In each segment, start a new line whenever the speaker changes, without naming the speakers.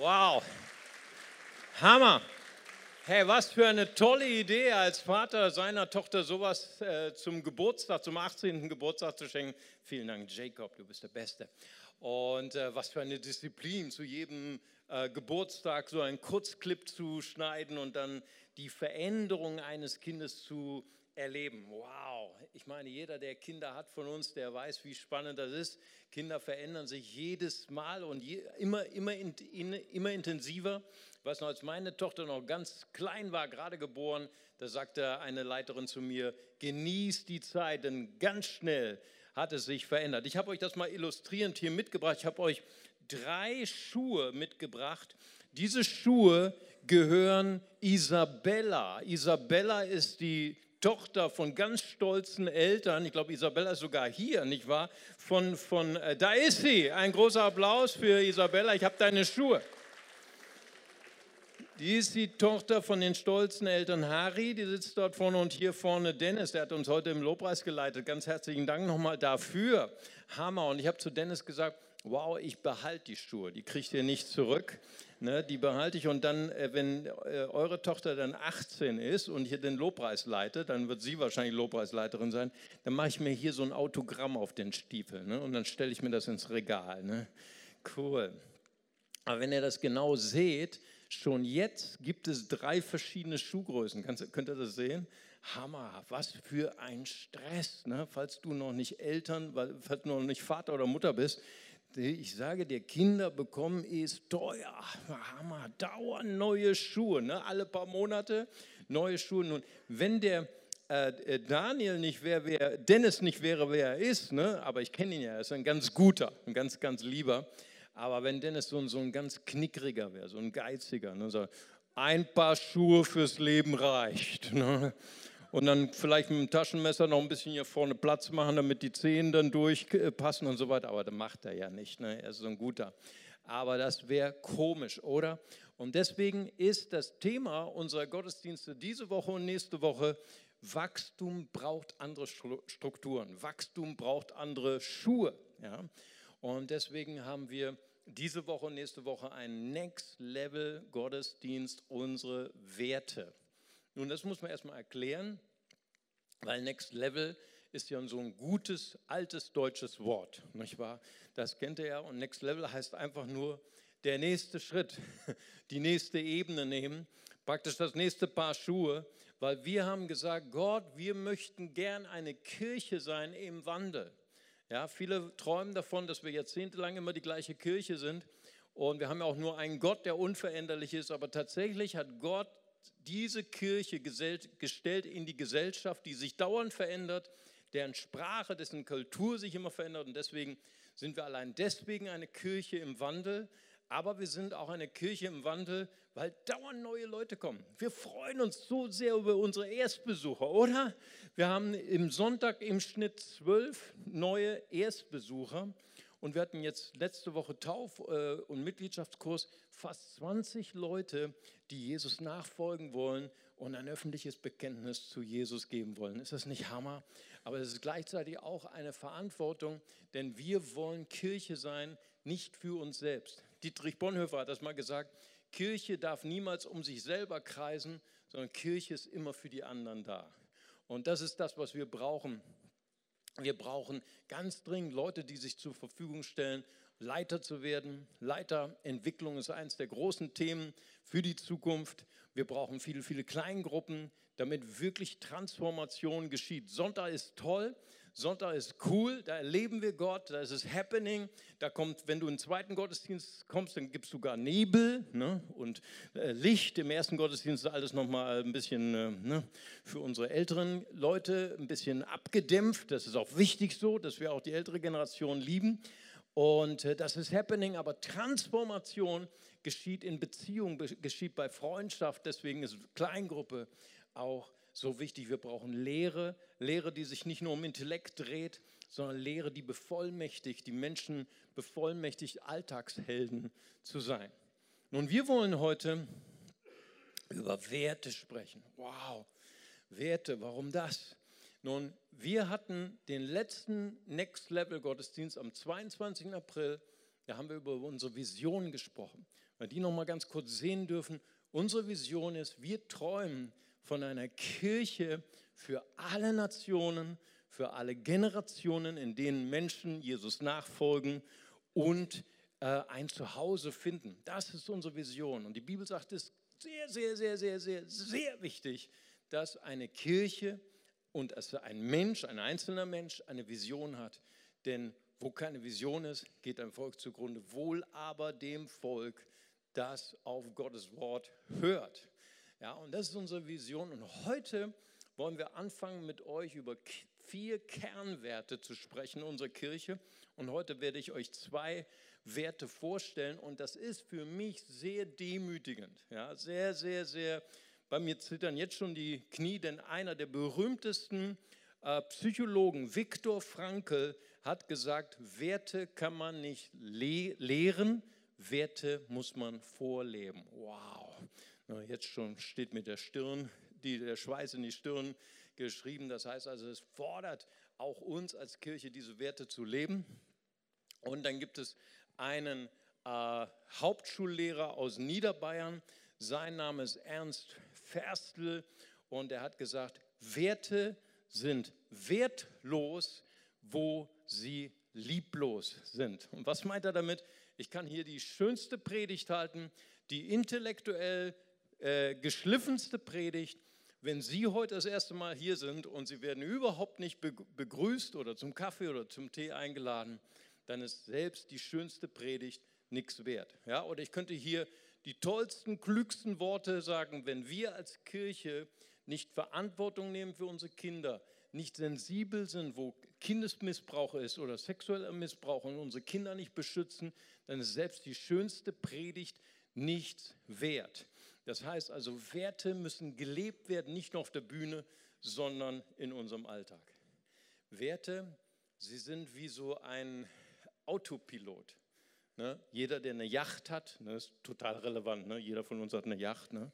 Wow. Hammer. Hey, was für eine tolle Idee, als Vater seiner Tochter sowas äh, zum Geburtstag, zum 18. Geburtstag zu schenken. Vielen Dank, Jacob, du bist der Beste. Und äh, was für eine Disziplin, zu jedem äh, Geburtstag so einen Kurzclip zu schneiden und dann die Veränderung eines Kindes zu erleben. Wow, ich meine, jeder, der Kinder hat von uns, der weiß, wie spannend das ist. Kinder verändern sich jedes Mal und je, immer, immer, in, in, immer intensiver. Weiß noch, als meine Tochter noch ganz klein war, gerade geboren, da sagte eine Leiterin zu mir, genieß die Zeit, denn ganz schnell hat es sich verändert. Ich habe euch das mal illustrierend hier mitgebracht. Ich habe euch drei Schuhe mitgebracht. Diese Schuhe gehören Isabella. Isabella ist die Tochter von ganz stolzen Eltern. Ich glaube, Isabella ist sogar hier, nicht wahr? Von, von, äh, da ist sie. Ein großer Applaus für Isabella. Ich habe deine Schuhe. Die ist die Tochter von den stolzen Eltern Harry, die sitzt dort vorne und hier vorne Dennis, der hat uns heute im Lobpreis geleitet. Ganz herzlichen Dank nochmal dafür. Hammer. Und ich habe zu Dennis gesagt, wow, ich behalte die Schuhe, die kriegt ihr nicht zurück. Ne, die behalte ich und dann, äh, wenn äh, eure Tochter dann 18 ist und hier den Lobpreis leitet, dann wird sie wahrscheinlich Lobpreisleiterin sein, dann mache ich mir hier so ein Autogramm auf den Stiefel ne, und dann stelle ich mir das ins Regal. Ne. Cool. Aber wenn ihr das genau seht, Schon jetzt gibt es drei verschiedene Schuhgrößen. Kannst, könnt ihr das sehen? Hammer, was für ein Stress, ne? falls du noch nicht Eltern, falls du noch nicht Vater oder Mutter bist. Ich sage dir, Kinder bekommen ist teuer. Hammer, dauernd neue Schuhe, ne? alle paar Monate neue Schuhe. Nun, wenn der äh, äh, Daniel nicht wäre, wer, Dennis nicht wäre, wer er ist, ne? aber ich kenne ihn ja, er ist ein ganz guter, ein ganz, ganz lieber. Aber wenn Dennis so so ein ganz knickriger wäre, so ein geiziger, ne, so ein paar Schuhe fürs Leben reicht. Ne? Und dann vielleicht mit dem Taschenmesser noch ein bisschen hier vorne Platz machen, damit die Zehen dann durchpassen und so weiter. Aber das macht er ja nicht. Ne? Er ist so ein guter. Aber das wäre komisch, oder? Und deswegen ist das Thema unserer Gottesdienste diese Woche und nächste Woche, Wachstum braucht andere Strukturen. Wachstum braucht andere Schuhe. Ja? Und deswegen haben wir diese Woche und nächste Woche einen Next Level Gottesdienst, unsere Werte. Nun, das muss man erstmal erklären, weil Next Level ist ja so ein gutes, altes deutsches Wort, nicht wahr? Das kennt ihr ja und Next Level heißt einfach nur der nächste Schritt, die nächste Ebene nehmen, praktisch das nächste Paar Schuhe, weil wir haben gesagt, Gott, wir möchten gern eine Kirche sein im Wandel. Ja, viele träumen davon, dass wir jahrzehntelang immer die gleiche Kirche sind. Und wir haben ja auch nur einen Gott, der unveränderlich ist. Aber tatsächlich hat Gott diese Kirche gestellt in die Gesellschaft, die sich dauernd verändert, deren Sprache, dessen Kultur sich immer verändert. Und deswegen sind wir allein deswegen eine Kirche im Wandel. Aber wir sind auch eine Kirche im Wandel, weil dauernd neue Leute kommen. Wir freuen uns so sehr über unsere Erstbesucher, oder? Wir haben im Sonntag im Schnitt zwölf neue Erstbesucher und wir hatten jetzt letzte Woche Tauf- äh, und Mitgliedschaftskurs fast 20 Leute, die Jesus nachfolgen wollen und ein öffentliches Bekenntnis zu Jesus geben wollen. Ist das nicht Hammer? Aber es ist gleichzeitig auch eine Verantwortung, denn wir wollen Kirche sein, nicht für uns selbst. Dietrich Bonhoeffer hat das mal gesagt, Kirche darf niemals um sich selber kreisen, sondern Kirche ist immer für die anderen da. Und das ist das, was wir brauchen. Wir brauchen ganz dringend Leute, die sich zur Verfügung stellen, Leiter zu werden. Leiterentwicklung ist eines der großen Themen für die Zukunft. Wir brauchen viele, viele Kleingruppen, damit wirklich Transformation geschieht. Sonntag ist toll, Sonntag ist cool, da erleben wir Gott, da ist es happening. Da kommt, wenn du in den zweiten Gottesdienst kommst, dann gibt es sogar Nebel ne? und äh, Licht. Im ersten Gottesdienst ist alles nochmal ein bisschen äh, ne? für unsere älteren Leute ein bisschen abgedämpft. Das ist auch wichtig so, dass wir auch die ältere Generation lieben. Und äh, das ist happening, aber Transformation geschieht in Beziehung, geschieht bei Freundschaft. Deswegen ist Kleingruppe auch so wichtig. Wir brauchen Lehre, Lehre, die sich nicht nur um Intellekt dreht, sondern Lehre, die bevollmächtigt, die Menschen bevollmächtigt, Alltagshelden zu sein. Nun, wir wollen heute über Werte sprechen. Wow, Werte, warum das? Nun, wir hatten den letzten Next Level Gottesdienst am 22. April. Da haben wir über unsere Vision gesprochen. die noch mal ganz kurz sehen dürfen. Unsere Vision ist, wir träumen von einer Kirche für alle Nationen, für alle Generationen, in denen Menschen Jesus nachfolgen und äh, ein Zuhause finden. Das ist unsere Vision. Und die Bibel sagt, es ist sehr, sehr, sehr, sehr, sehr, sehr wichtig, dass eine Kirche und dass ein Mensch, ein einzelner Mensch eine Vision hat. Denn wo keine Vision ist, geht ein Volk zugrunde. Wohl aber dem Volk, das auf Gottes Wort hört. Ja, und das ist unsere Vision. Und heute wollen wir anfangen, mit euch über vier Kernwerte zu sprechen unserer Kirche. Und heute werde ich euch zwei Werte vorstellen. Und das ist für mich sehr demütigend. Ja, sehr, sehr, sehr. Bei mir zittern jetzt schon die Knie, denn einer der berühmtesten äh, Psychologen, Viktor Frankl, hat gesagt, Werte kann man nicht le lehren, Werte muss man vorleben. Wow. Jetzt schon steht mir der Stirn, die, der Schweiß in die Stirn geschrieben. Das heißt also, es fordert auch uns als Kirche, diese Werte zu leben. Und dann gibt es einen äh, Hauptschullehrer aus Niederbayern. Sein Name ist Ernst Ferstl und er hat gesagt, Werte sind wertlos, wo sie lieblos sind. Und was meint er damit? Ich kann hier die schönste Predigt halten, die intellektuell äh, geschliffenste Predigt. Wenn Sie heute das erste Mal hier sind und Sie werden überhaupt nicht begrüßt oder zum Kaffee oder zum Tee eingeladen, dann ist selbst die schönste Predigt nichts wert. Ja, oder ich könnte hier die tollsten, klügsten Worte sagen, wenn wir als Kirche nicht Verantwortung nehmen für unsere Kinder, nicht sensibel sind, wo Kindesmissbrauch ist oder sexueller Missbrauch und unsere Kinder nicht beschützen, dann ist selbst die schönste Predigt nichts wert. Das heißt also, Werte müssen gelebt werden, nicht nur auf der Bühne, sondern in unserem Alltag. Werte, sie sind wie so ein Autopilot. Ne? Jeder, der eine Yacht hat, ne, ist total relevant. Ne? Jeder von uns hat eine Yacht. Ne?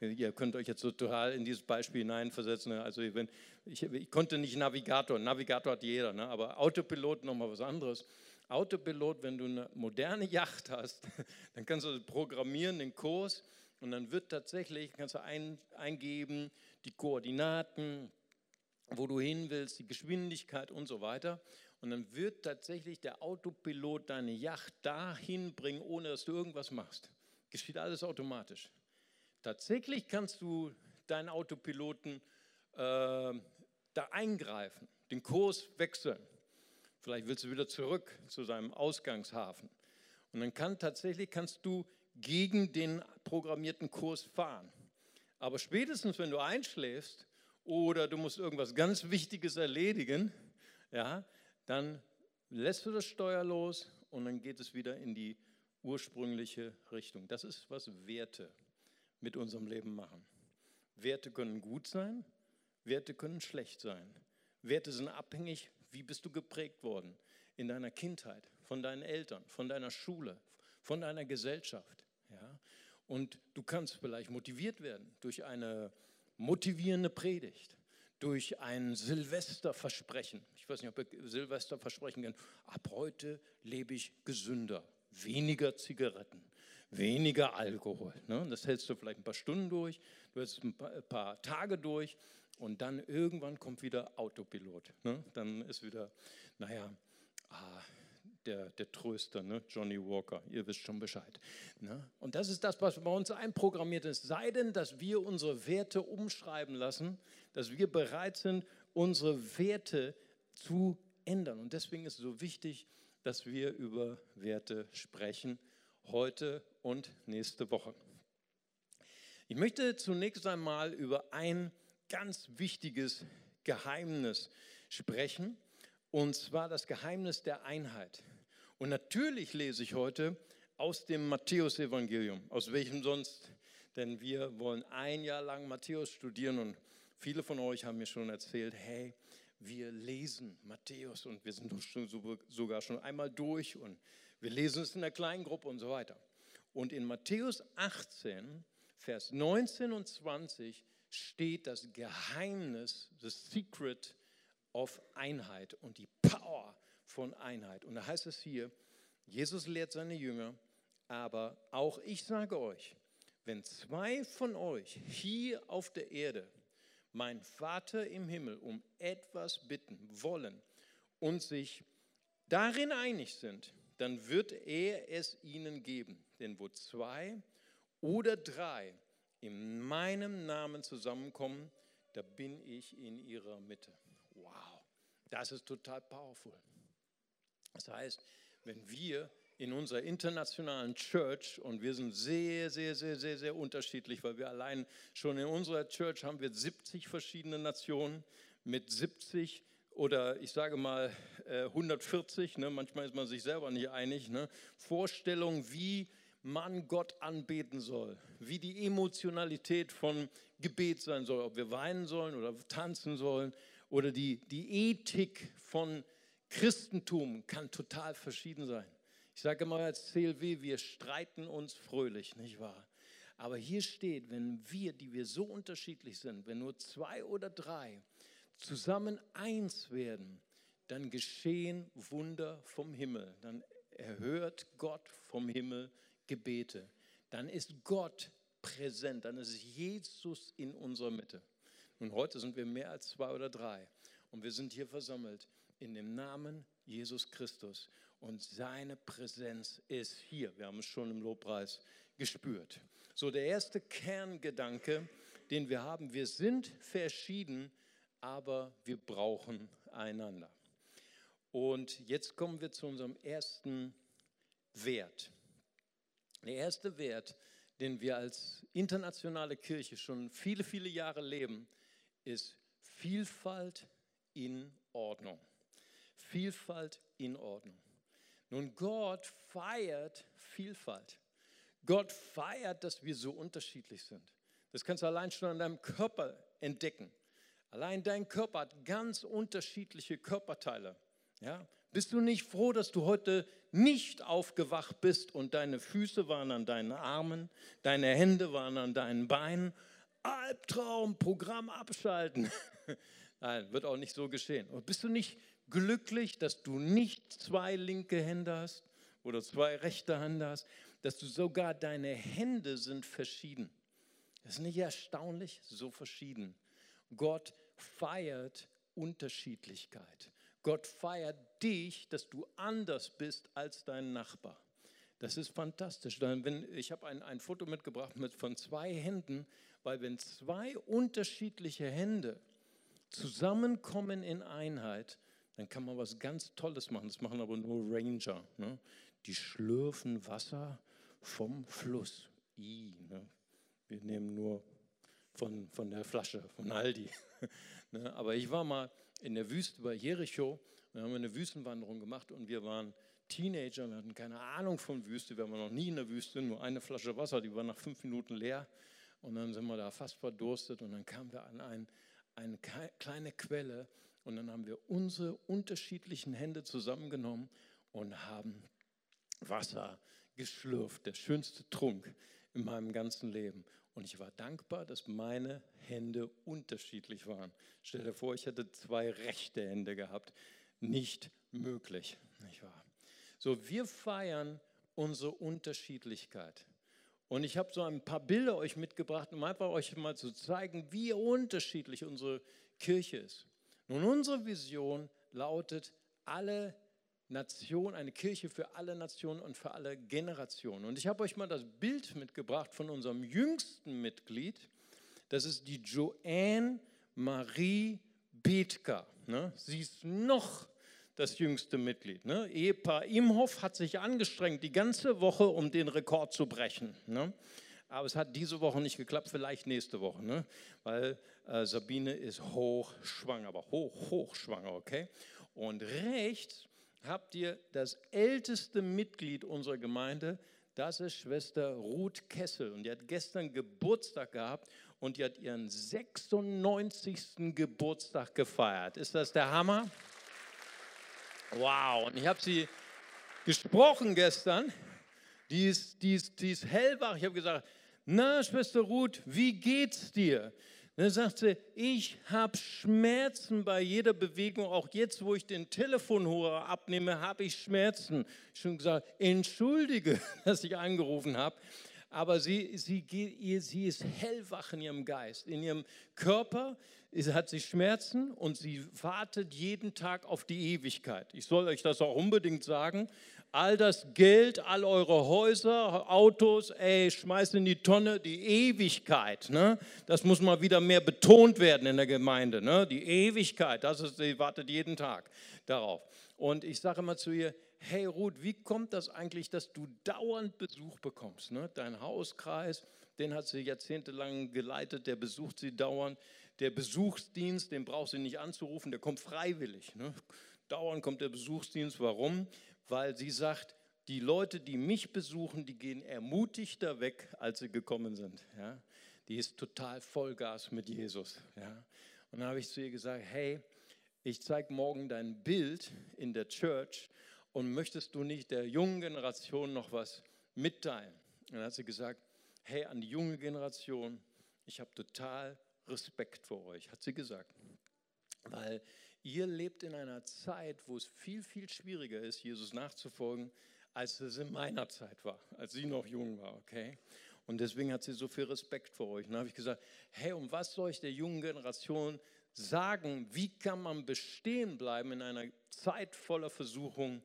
Ihr könnt euch jetzt so total in dieses Beispiel hineinversetzen. Ne? Also wenn, ich, ich, konnte nicht Navigator, Navigator hat jeder, ne? aber Autopilot nochmal was anderes. Autopilot, wenn du eine moderne Yacht hast, dann kannst du programmieren den Kurs und dann wird tatsächlich, kannst du ein, eingeben, die Koordinaten, wo du hin willst, die Geschwindigkeit und so weiter. Und dann wird tatsächlich der Autopilot deine Yacht dahin bringen, ohne dass du irgendwas machst. Geschieht alles automatisch. Tatsächlich kannst du deinen Autopiloten äh, da eingreifen, den Kurs wechseln. Vielleicht willst du wieder zurück zu seinem Ausgangshafen. Und dann kann tatsächlich kannst du gegen den programmierten Kurs fahren. Aber spätestens, wenn du einschläfst oder du musst irgendwas ganz Wichtiges erledigen, ja, dann lässt du das Steuer los und dann geht es wieder in die ursprüngliche Richtung. Das ist, was Werte mit unserem Leben machen. Werte können gut sein, Werte können schlecht sein. Werte sind abhängig, wie bist du geprägt worden in deiner Kindheit, von deinen Eltern, von deiner Schule, von deiner Gesellschaft. Ja? Und du kannst vielleicht motiviert werden durch eine motivierende Predigt, durch ein Silvesterversprechen. Ich weiß nicht, ob ihr Silvesterversprechen kennt. Ab heute lebe ich gesünder, weniger Zigaretten, weniger Alkohol. Ne? Das hältst du vielleicht ein paar Stunden durch, du hältst ein paar, ein paar Tage durch und dann irgendwann kommt wieder Autopilot. Ne? Dann ist wieder, naja, ah, der, der Tröster, ne? Johnny Walker, ihr wisst schon Bescheid. Ne? Und das ist das, was bei uns einprogrammiert ist. Sei denn, dass wir unsere Werte umschreiben lassen, dass wir bereit sind, unsere Werte zu ändern. Und deswegen ist es so wichtig, dass wir über Werte sprechen, heute und nächste Woche. Ich möchte zunächst einmal über ein ganz wichtiges Geheimnis sprechen, und zwar das Geheimnis der Einheit. Und natürlich lese ich heute aus dem Matthäusevangelium, aus welchem sonst, denn wir wollen ein Jahr lang Matthäus studieren und viele von euch haben mir schon erzählt, hey, wir lesen Matthäus und wir sind sogar schon einmal durch und wir lesen es in der kleinen Gruppe und so weiter. Und in Matthäus 18, Vers 19 und 20 steht das Geheimnis, the secret of Einheit und die Power von Einheit. Und da heißt es hier, Jesus lehrt seine Jünger, Aber auch ich sage euch, wenn zwei von euch hier auf der Erde mein Vater im Himmel um etwas bitten wollen und sich darin einig sind, dann wird er es ihnen geben. Denn wo zwei oder drei in meinem Namen zusammenkommen, da bin ich in ihrer Mitte. Wow, das ist total powerful. Das heißt, wenn wir in unserer internationalen Church und wir sind sehr, sehr, sehr, sehr, sehr unterschiedlich, weil wir allein schon in unserer Church haben wir 70 verschiedene Nationen mit 70 oder ich sage mal 140, äh, ne, manchmal ist man sich selber nicht einig, ne, Vorstellungen, wie man Gott anbeten soll, wie die Emotionalität von Gebet sein soll, ob wir weinen sollen oder tanzen sollen oder die, die Ethik von Christentum kann total verschieden sein. Ich sage immer als CLW, wir streiten uns fröhlich, nicht wahr? Aber hier steht, wenn wir, die wir so unterschiedlich sind, wenn nur zwei oder drei zusammen eins werden, dann geschehen Wunder vom Himmel. Dann erhört Gott vom Himmel Gebete. Dann ist Gott präsent, dann ist Jesus in unserer Mitte. Und heute sind wir mehr als zwei oder drei. Und wir sind hier versammelt in dem Namen Jesus Christus und seine Präsenz ist hier. Wir haben es schon im Lobpreis gespürt. So, der erste Kerngedanke, den wir haben, wir sind verschieden, aber wir brauchen einander. Und jetzt kommen wir zu unserem ersten Wert. Der erste Wert, den wir als internationale Kirche schon viele, viele Jahre leben, ist Vielfalt in Ordnung. Vielfalt in Ordnung. Nun, Gott feiert Vielfalt. Gott feiert, dass wir so unterschiedlich sind. Das kannst du allein schon an deinem Körper entdecken. Allein dein Körper hat ganz unterschiedliche Körperteile. Ja? Bist du nicht froh, dass du heute nicht aufgewacht bist und deine Füße waren an deinen Armen, deine Hände waren an deinen Beinen? Albtraum, Programm abschalten. Nein, wird auch nicht so geschehen. Und bist du nicht glücklich, dass du nicht zwei linke Hände hast oder zwei rechte Hände hast, dass du sogar deine Hände sind verschieden. Das ist nicht erstaunlich, so verschieden. Gott feiert Unterschiedlichkeit. Gott feiert dich, dass du anders bist als dein Nachbar. Das ist fantastisch. Ich habe ein, ein Foto mitgebracht mit, von zwei Händen, weil wenn zwei unterschiedliche Hände zusammenkommen in Einheit, dann kann man was ganz Tolles machen. Das machen aber nur Ranger. Ne? Die schlürfen Wasser vom Fluss. I, ne? Wir nehmen nur von, von der Flasche, von Aldi. ne? Aber ich war mal in der Wüste bei Jericho und haben eine Wüstenwanderung gemacht und wir waren Teenager, wir hatten keine Ahnung von Wüste, wir waren noch nie in der Wüste, nur eine Flasche Wasser, die war nach fünf Minuten leer und dann sind wir da fast verdurstet und dann kamen wir an ein, eine kleine Quelle und dann haben wir unsere unterschiedlichen Hände zusammengenommen und haben Wasser geschlürft, der schönste Trunk in meinem ganzen Leben. Und ich war dankbar, dass meine Hände unterschiedlich waren. Stell dir vor, ich hätte zwei rechte Hände gehabt. Nicht möglich, nicht wahr? So, wir feiern unsere Unterschiedlichkeit. Und ich habe so ein paar Bilder euch mitgebracht, um einfach euch mal zu zeigen, wie unterschiedlich unsere Kirche ist. Nun, unsere Vision lautet, alle Nationen, eine Kirche für alle Nationen und für alle Generationen. Und ich habe euch mal das Bild mitgebracht von unserem jüngsten Mitglied. Das ist die Joanne Marie Bethka. Ne? Sie ist noch das jüngste Mitglied. Ne? Ehepaar Imhoff hat sich angestrengt, die ganze Woche, um den Rekord zu brechen. Ne? Aber es hat diese Woche nicht geklappt, vielleicht nächste Woche, ne? weil äh, Sabine ist hochschwanger, aber hoch, hochschwanger, okay? Und rechts habt ihr das älteste Mitglied unserer Gemeinde, das ist Schwester Ruth Kessel. Und die hat gestern Geburtstag gehabt und die hat ihren 96. Geburtstag gefeiert. Ist das der Hammer? Wow, und ich habe sie gesprochen gestern. Die ist, die ist, die ist hellwach. Ich habe gesagt, na, Schwester Ruth, wie geht's dir? Dann sagt sie, ich habe Schmerzen bei jeder Bewegung, auch jetzt, wo ich den Telefonhörer abnehme, habe ich Schmerzen. Schon gesagt, entschuldige, dass ich angerufen habe, aber sie, sie, sie ist hellwach in ihrem Geist, in ihrem Körper hat sie Schmerzen und sie wartet jeden Tag auf die Ewigkeit. Ich soll euch das auch unbedingt sagen. All das Geld, all eure Häuser, Autos, ey, schmeißt in die Tonne die Ewigkeit. Ne? Das muss mal wieder mehr betont werden in der Gemeinde. Ne? Die Ewigkeit, das ist, sie wartet jeden Tag darauf. Und ich sage immer zu ihr, hey Ruth, wie kommt das eigentlich, dass du dauernd Besuch bekommst? Ne? Dein Hauskreis, den hat sie jahrzehntelang geleitet, der besucht sie dauernd. Der Besuchsdienst, den braucht sie nicht anzurufen, der kommt freiwillig. Ne? Dauernd kommt der Besuchsdienst. Warum? Weil sie sagt, die Leute, die mich besuchen, die gehen ermutigter weg, als sie gekommen sind. Ja? Die ist total Vollgas mit Jesus. Ja? Und dann habe ich zu ihr gesagt, hey, ich zeige morgen dein Bild in der Church und möchtest du nicht der jungen Generation noch was mitteilen? Und dann hat sie gesagt, hey, an die junge Generation, ich habe total Respekt vor euch, hat sie gesagt. Weil ihr lebt in einer Zeit, wo es viel, viel schwieriger ist, Jesus nachzufolgen, als es in meiner Zeit war, als sie noch jung war, okay? Und deswegen hat sie so viel Respekt vor euch. Und dann habe ich gesagt, hey, um was soll ich der jungen Generation sagen? Wie kann man bestehen bleiben in einer Zeit voller Versuchung?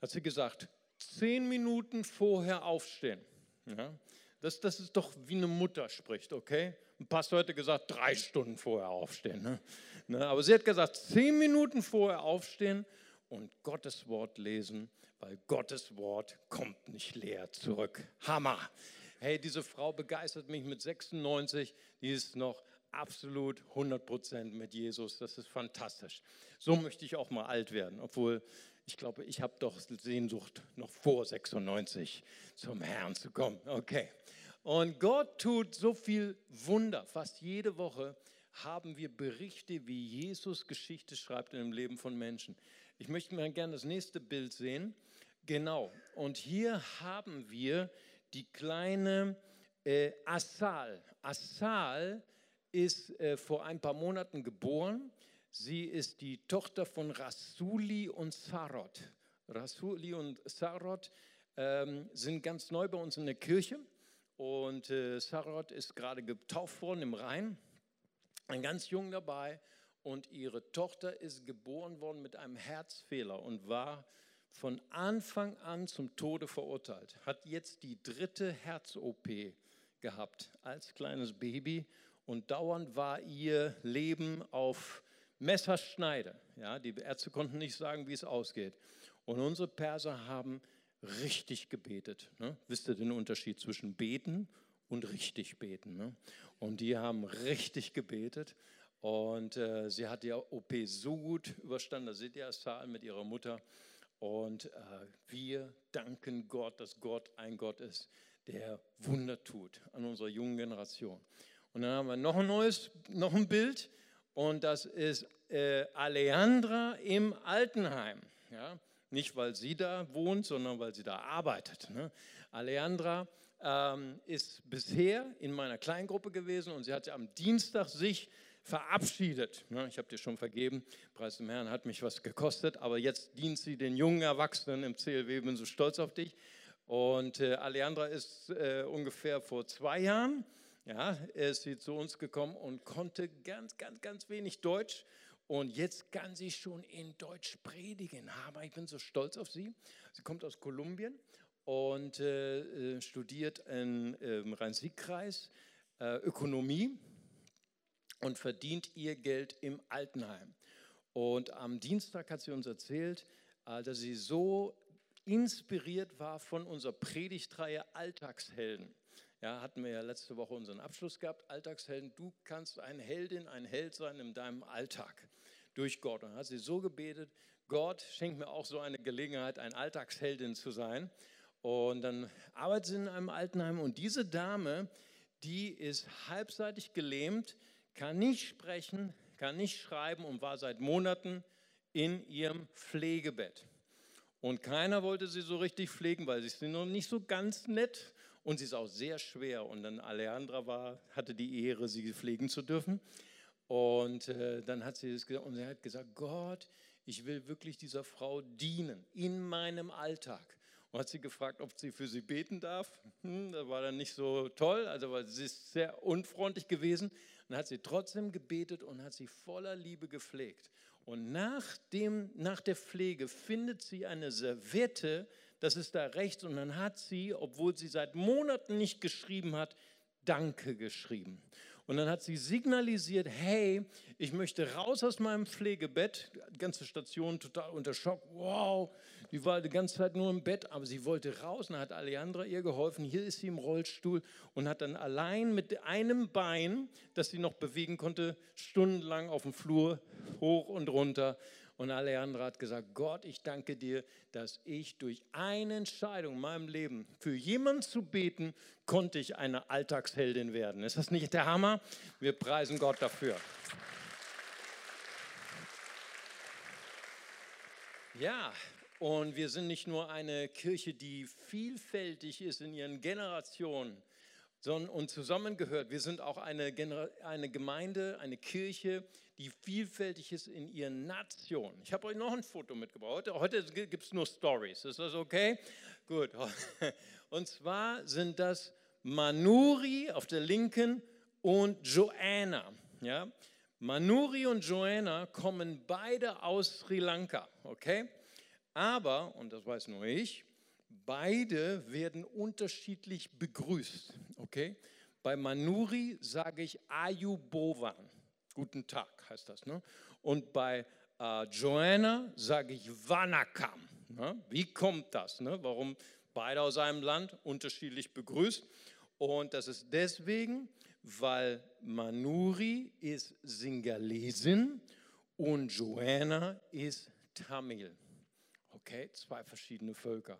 Hat sie gesagt, zehn Minuten vorher aufstehen. Ja? Das, das ist doch wie eine Mutter spricht, okay? Ein Pastor hätte gesagt, drei Stunden vorher aufstehen. Ne? Ne? Aber sie hat gesagt, zehn Minuten vorher aufstehen und Gottes Wort lesen, weil Gottes Wort kommt nicht leer zurück. Hammer! Hey, diese Frau begeistert mich mit 96, die ist noch absolut 100% mit Jesus. Das ist fantastisch. So möchte ich auch mal alt werden, obwohl ich glaube, ich habe doch Sehnsucht, noch vor 96 zum Herrn zu kommen. Okay. Und Gott tut so viel Wunder. Fast jede Woche haben wir Berichte, wie Jesus Geschichte schreibt in dem Leben von Menschen. Ich möchte mir gerne das nächste Bild sehen. Genau. Und hier haben wir die kleine äh, Assal. Assal ist äh, vor ein paar Monaten geboren. Sie ist die Tochter von Rasuli und Sarot. Rasuli und Sarot ähm, sind ganz neu bei uns in der Kirche. Und äh, Sarot ist gerade getauft worden im Rhein, ein ganz jung dabei. Und ihre Tochter ist geboren worden mit einem Herzfehler und war von Anfang an zum Tode verurteilt. Hat jetzt die dritte Herz-OP gehabt als kleines Baby. Und dauernd war ihr Leben auf Messerschneide. Ja, die Ärzte konnten nicht sagen, wie es ausgeht. Und unsere Perser haben richtig gebetet. Ne? Wisst ihr den Unterschied zwischen beten und richtig beten? Ne? Und die haben richtig gebetet. Und äh, sie hat die OP so gut überstanden, da seht ihr Saal mit ihrer Mutter. Und äh, wir danken Gott, dass Gott ein Gott ist, der Wunder tut an unserer jungen Generation. Und dann haben wir noch ein neues, noch ein Bild. Und das ist äh, Aleandra im Altenheim. Ja? Nicht, weil sie da wohnt, sondern weil sie da arbeitet. Ne? Aleandra ähm, ist bisher in meiner Kleingruppe gewesen und sie hat am Dienstag sich verabschiedet. Ne? Ich habe dir schon vergeben, Preis dem Herrn, hat mich was gekostet, aber jetzt dient sie den jungen Erwachsenen im CLW, bin so stolz auf dich. Und äh, Aleandra ist äh, ungefähr vor zwei Jahren, ja, ist sie zu uns gekommen und konnte ganz, ganz, ganz wenig Deutsch und jetzt kann sie schon in Deutsch predigen. Aber ich bin so stolz auf sie. Sie kommt aus Kolumbien und äh, äh studiert in, im Rhein-Sieg-Kreis äh, Ökonomie und verdient ihr Geld im Altenheim. Und am Dienstag hat sie uns erzählt, äh, dass sie so inspiriert war von unserer Predigtreihe Alltagshelden. Ja, hatten wir ja letzte Woche unseren Abschluss gehabt. Alltagshelden, du kannst eine Heldin, ein Held sein in deinem Alltag durch Gott. Und hat sie so gebetet, Gott schenkt mir auch so eine Gelegenheit, ein Alltagsheldin zu sein. Und dann arbeitet sie in einem Altenheim und diese Dame, die ist halbseitig gelähmt, kann nicht sprechen, kann nicht schreiben und war seit Monaten in ihrem Pflegebett. Und keiner wollte sie so richtig pflegen, weil sie ist noch nicht so ganz nett Und sie ist auch sehr schwer. Und dann Alejandra war, hatte die Ehre, sie pflegen zu dürfen. Und äh, dann hat sie es gesagt, und sie hat gesagt, Gott, ich will wirklich dieser Frau dienen in meinem Alltag. Und hat sie gefragt, ob sie für sie beten darf. Hm, das war dann nicht so toll, also weil sie ist sehr unfreundlich gewesen. Und hat sie trotzdem gebetet und hat sie voller Liebe gepflegt. Und nach, dem, nach der Pflege findet sie eine Serviette, das ist da rechts, und dann hat sie, obwohl sie seit Monaten nicht geschrieben hat, Danke geschrieben. Und dann hat sie signalisiert, hey, ich möchte raus aus meinem Pflegebett. Die ganze Station total unter Schock. Wow, die war die ganze Zeit nur im Bett, aber sie wollte raus. Dann hat Alejandra ihr geholfen. Hier ist sie im Rollstuhl und hat dann allein mit einem Bein, das sie noch bewegen konnte, stundenlang auf dem Flur hoch und runter und Alejandra hat gesagt, Gott, ich danke dir, dass ich durch eine Entscheidung in meinem Leben für jemanden zu beten, konnte ich eine Alltagsheldin werden. Ist das nicht der Hammer? Wir preisen Gott dafür. Ja, und wir sind nicht nur eine Kirche, die vielfältig ist in ihren Generationen sondern, und zusammengehört. Wir sind auch eine, eine Gemeinde, eine Kirche, die vielfältig ist in ihren Nationen. Ich habe euch noch ein Foto mitgebracht. Heute, gibt es nur Stories. Ist das okay? Gut. Und zwar sind das Manuri auf der linken und Joanna. Ja? Manuri und Joanna kommen beide aus Sri Lanka. Okay? Aber, und das weiß nur ich, beide werden unterschiedlich begrüßt. Okay? Bei Manuri sage ich Ayubovan. Guten Tag heißt das. Ne? Und bei äh, Joanna sage ich Vanakam. Ne? Wie kommt das? Ne? Warum beide aus einem Land unterschiedlich begrüßt? Und das ist deswegen, weil Manuri ist Singalesin und Joanna ist Tamil. Okay, zwei verschiedene Völker.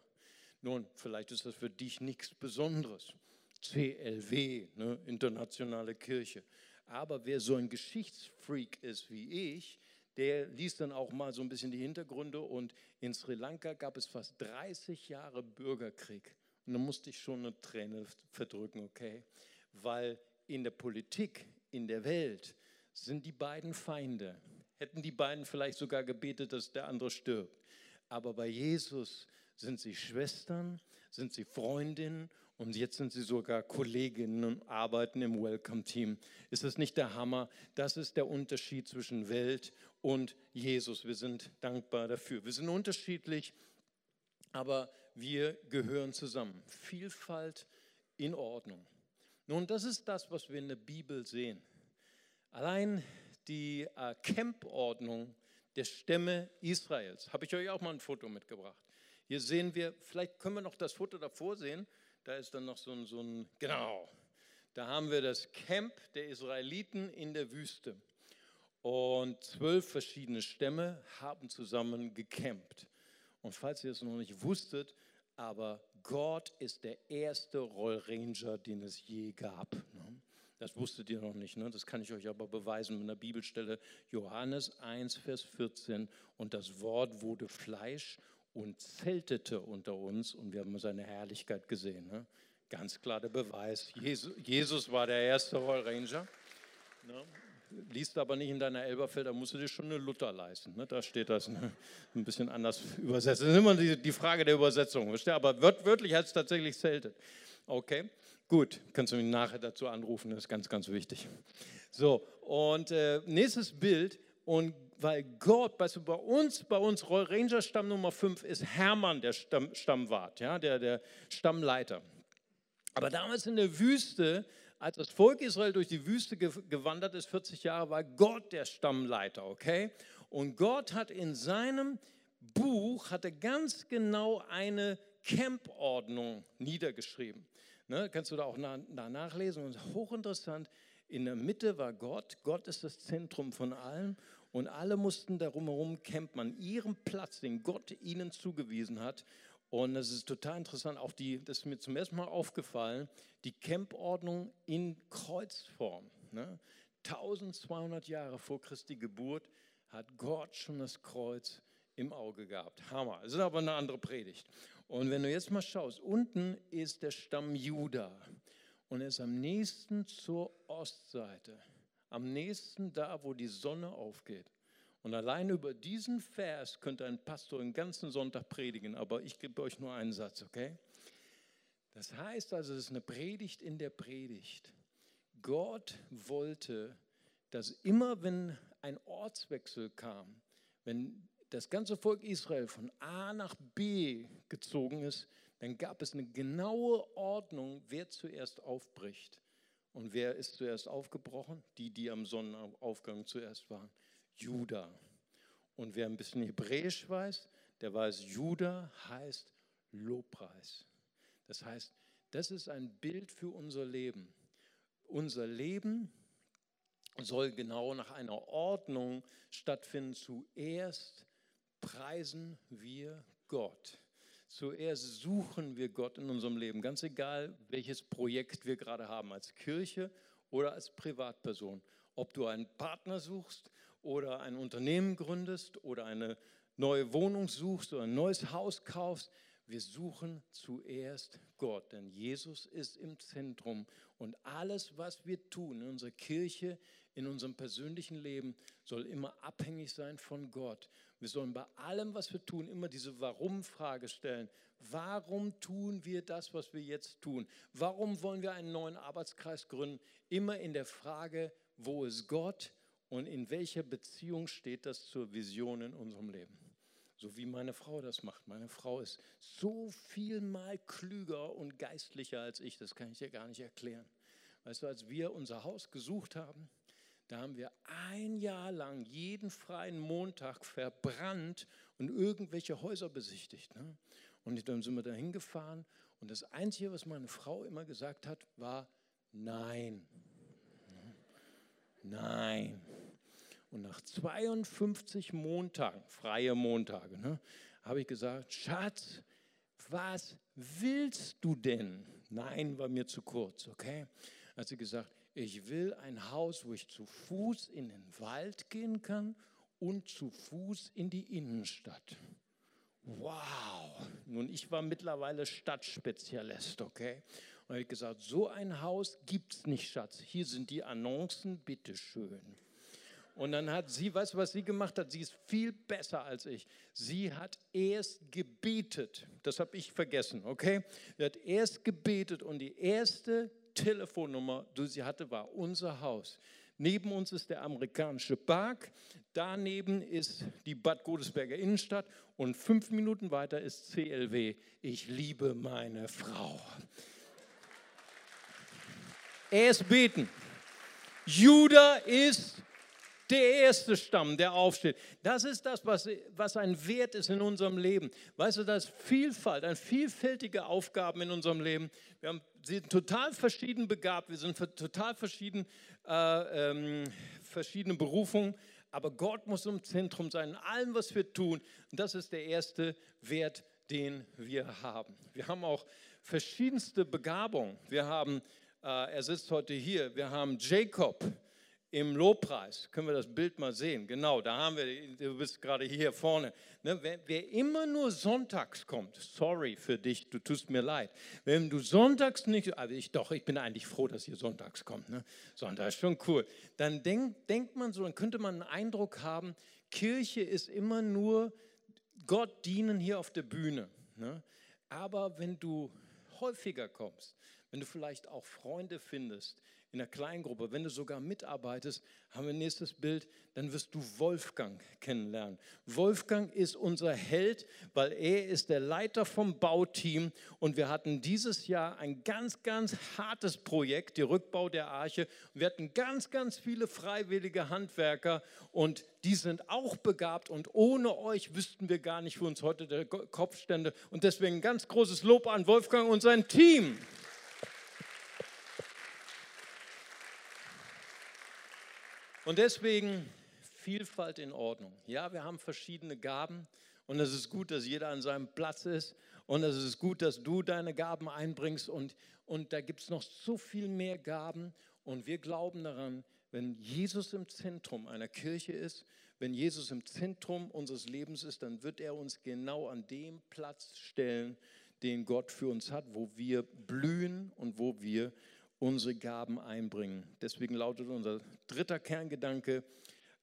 Nun, vielleicht ist das für dich nichts Besonderes. CLW, ne, internationale Kirche. Aber wer so ein Geschichtsfreak ist wie ich, der liest dann auch mal so ein bisschen die Hintergründe. Und in Sri Lanka gab es fast 30 Jahre Bürgerkrieg. Und da musste ich schon eine Träne verdrücken, okay? Weil in der Politik, in der Welt sind die beiden Feinde. Hätten die beiden vielleicht sogar gebetet, dass der andere stirbt. Aber bei Jesus sind sie Schwestern, sind sie Freundinnen und jetzt sind sie sogar Kolleginnen und arbeiten im Welcome-Team. Ist das nicht der Hammer? Das ist der Unterschied zwischen Welt und Jesus. Wir sind dankbar dafür. Wir sind unterschiedlich, aber wir gehören zusammen. Vielfalt in Ordnung. Nun, das ist das, was wir in der Bibel sehen. Allein die äh, Campordnung der Stämme Israels, habe ich euch auch mal ein Foto mitgebracht. Hier sehen wir, vielleicht können wir noch das Foto davor sehen. Da ist dann noch so ein, so ein, genau, da haben wir das Camp der Israeliten in der Wüste. Und zwölf verschiedene Stämme haben zusammen gecampt. Und falls ihr es noch nicht wusstet, aber Gott ist der erste Rollranger, den es je gab. Ne? Das wusstet ihr noch nicht, ne? das kann ich euch aber beweisen mit einer Bibelstelle. Johannes 1, Vers 14. Und das Wort wurde Fleisch und zeltete unter uns und wir haben seine Herrlichkeit gesehen. Ne? Ganz klar der Beweis. Jesus, Jesus war der erste Rollranger. Ne? Liest aber nicht in deiner Elberfeld, da musst du dir schon eine Luther leisten. Ne? Da steht das ne? ein bisschen anders übersetzt. Das ist immer die, die Frage der Übersetzung. Aber wört, wörtlich heißt es tatsächlich zeltet. Okay, gut. Kannst du mich nachher dazu anrufen, das ist ganz, ganz wichtig. So, und äh, nächstes Bild. Und weil Gott, weißt du, bei uns, bei uns Ranger Stamm Nummer 5 ist Hermann der Stamm, Stammwart, ja, der, der Stammleiter. Aber damals in der Wüste, als das Volk Israel durch die Wüste gewandert ist, 40 Jahre, war Gott der Stammleiter, okay? Und Gott hat in seinem Buch, hatte ganz genau eine Campordnung niedergeschrieben. Ne, kannst du da auch nach, nachlesen und hochinteressant. In der Mitte war Gott. Gott ist das Zentrum von allem. Und alle mussten darum herum campen an ihrem Platz, den Gott ihnen zugewiesen hat. Und das ist total interessant, auch die, das ist mir zum ersten Mal aufgefallen, die Campordnung in Kreuzform. Ne? 1200 Jahre vor Christi Geburt hat Gott schon das Kreuz im Auge gehabt. Hammer. Das ist aber eine andere Predigt. Und wenn du jetzt mal schaust, unten ist der Stamm Juda und er ist am nächsten zur Ostseite, am nächsten da, wo die Sonne aufgeht. Und allein über diesen Vers könnte ein Pastor den ganzen Sonntag predigen, aber ich gebe euch nur einen Satz, okay? Das heißt also, es ist eine Predigt in der Predigt. Gott wollte, dass immer wenn ein Ortswechsel kam, wenn das ganze Volk Israel von A nach B gezogen ist, dann gab es eine genaue Ordnung, wer zuerst aufbricht. Und wer ist zuerst aufgebrochen? Die, die am Sonnenaufgang zuerst waren. Juda. Und wer ein bisschen Hebräisch weiß, der weiß, Juda heißt Lobpreis. Das heißt, das ist ein Bild für unser Leben. Unser Leben soll genau nach einer Ordnung stattfinden. Zuerst preisen wir Gott. Zuerst suchen wir Gott in unserem Leben, ganz egal, welches Projekt wir gerade haben, als Kirche oder als Privatperson. Ob du einen Partner suchst oder ein Unternehmen gründest oder eine neue Wohnung suchst oder ein neues Haus kaufst, wir suchen zuerst Gott, denn Jesus ist im Zentrum und alles, was wir tun in unserer Kirche, in unserem persönlichen Leben, soll immer abhängig sein von Gott. Wir sollen bei allem, was wir tun, immer diese Warum-Frage stellen. Warum tun wir das, was wir jetzt tun? Warum wollen wir einen neuen Arbeitskreis gründen? Immer in der Frage, wo ist Gott und in welcher Beziehung steht das zur Vision in unserem Leben? So wie meine Frau das macht. Meine Frau ist so viel mal klüger und geistlicher als ich, das kann ich dir gar nicht erklären. Weißt du, als wir unser Haus gesucht haben, da haben wir ein Jahr lang jeden freien Montag verbrannt und irgendwelche Häuser besichtigt. Ne? Und dann sind wir da hingefahren und das Einzige, was meine Frau immer gesagt hat, war Nein. Nein. Und nach 52 Montagen, freie Montage, ne, habe ich gesagt, Schatz, was willst du denn? Nein, war mir zu kurz, okay? Hat sie gesagt, ich will ein Haus, wo ich zu Fuß in den Wald gehen kann und zu Fuß in die Innenstadt. Wow! Nun, ich war mittlerweile Stadtspezialist, okay? Und habe ich gesagt, so ein Haus gibt es nicht, Schatz. Hier sind die Annoncen, bitteschön. Und dann hat sie, weißt du, was sie gemacht hat? Sie ist viel besser als ich. Sie hat erst gebetet. Das habe ich vergessen, okay? Sie hat erst gebetet und die erste Telefonnummer, die sie hatte, war unser Haus. Neben uns ist der amerikanische Park, daneben ist die Bad Godesberger Innenstadt und fünf Minuten weiter ist CLW. Ich liebe meine Frau. Erst beten. Judah ist der erste Stamm, der aufsteht. Das ist das, was, was ein Wert ist in unserem Leben. Weißt du, das Vielfalt, eine vielfältige Aufgaben in unserem Leben. Wir haben, sind total verschieden begabt, wir sind total verschieden, äh, ähm, verschiedene Berufungen, aber Gott muss im Zentrum sein, in allem, was wir tun. Und das ist der erste Wert, den wir haben. Wir haben auch verschiedenste Begabungen. Wir haben, äh, er sitzt heute hier, wir haben Jacob, im Lobpreis, können wir das Bild mal sehen, genau, da haben wir, du bist gerade hier vorne. Ne, wer, wer, immer nur sonntags kommt, sorry für dich, du tust mir leid. Wenn du sonntags nicht, also ich doch, ich bin eigentlich froh, dass ihr sonntags kommt. Ne? Sonntag ist schon cool. Dann denk, denkt man so, dann könnte man einen Eindruck haben, Kirche ist immer nur Gott dienen hier auf der Bühne. Ne? Aber wenn du häufiger kommst, wenn du vielleicht auch Freunde findest, in der Kleingruppe, wenn du sogar mitarbeitest, haben wir nächstes Bild, dann wirst du Wolfgang kennenlernen. Wolfgang ist unser Held, weil er ist der Leiter vom Bauteam und wir hatten dieses Jahr ein ganz, ganz hartes Projekt, der Rückbau der Arche. Wir hatten ganz, ganz viele freiwillige Handwerker und die sind auch begabt und ohne euch wüssten wir gar nicht, wo uns heute der Kopf stände. Und deswegen ein ganz großes Lob an Wolfgang und sein Team. Und deswegen Vielfalt in Ordnung. Ja, wir haben verschiedene Gaben und es ist gut, dass jeder an seinem Platz ist und es ist gut, dass du deine Gaben einbringst und, und da gibt es noch so viel mehr Gaben und wir glauben daran, wenn Jesus im Zentrum einer Kirche ist, wenn Jesus im Zentrum unseres Lebens ist, dann wird er uns genau an dem Platz stellen, den Gott für uns hat, wo wir blühen und wo wir unsere Gaben einbringen. Deswegen lautet unser dritter Kerngedanke,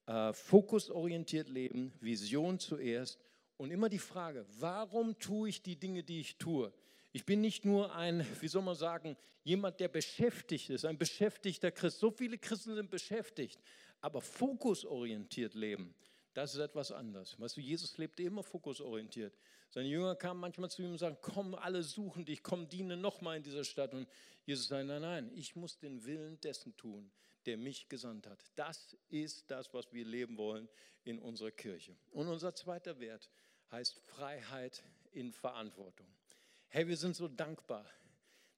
äh, fokusorientiert leben, Vision zuerst und immer die Frage, warum tue ich die Dinge, die ich tue? Ich bin nicht nur ein, wie soll man sagen, jemand, der beschäftigt ist, ein beschäftigter Christ. So viele Christen sind beschäftigt, aber fokusorientiert leben, das ist etwas anderes. Weißt du, Jesus lebte immer fokusorientiert. Seine Jünger kamen manchmal zu ihm und sagten, komm, alle suchen dich, komm, diene nochmal in dieser Stadt. Und Jesus sagte, nein, nein, ich muss den Willen dessen tun, der mich gesandt hat. Das ist das, was wir leben wollen in unserer Kirche. Und unser zweiter Wert heißt Freiheit in Verantwortung. Hey, wir sind so dankbar,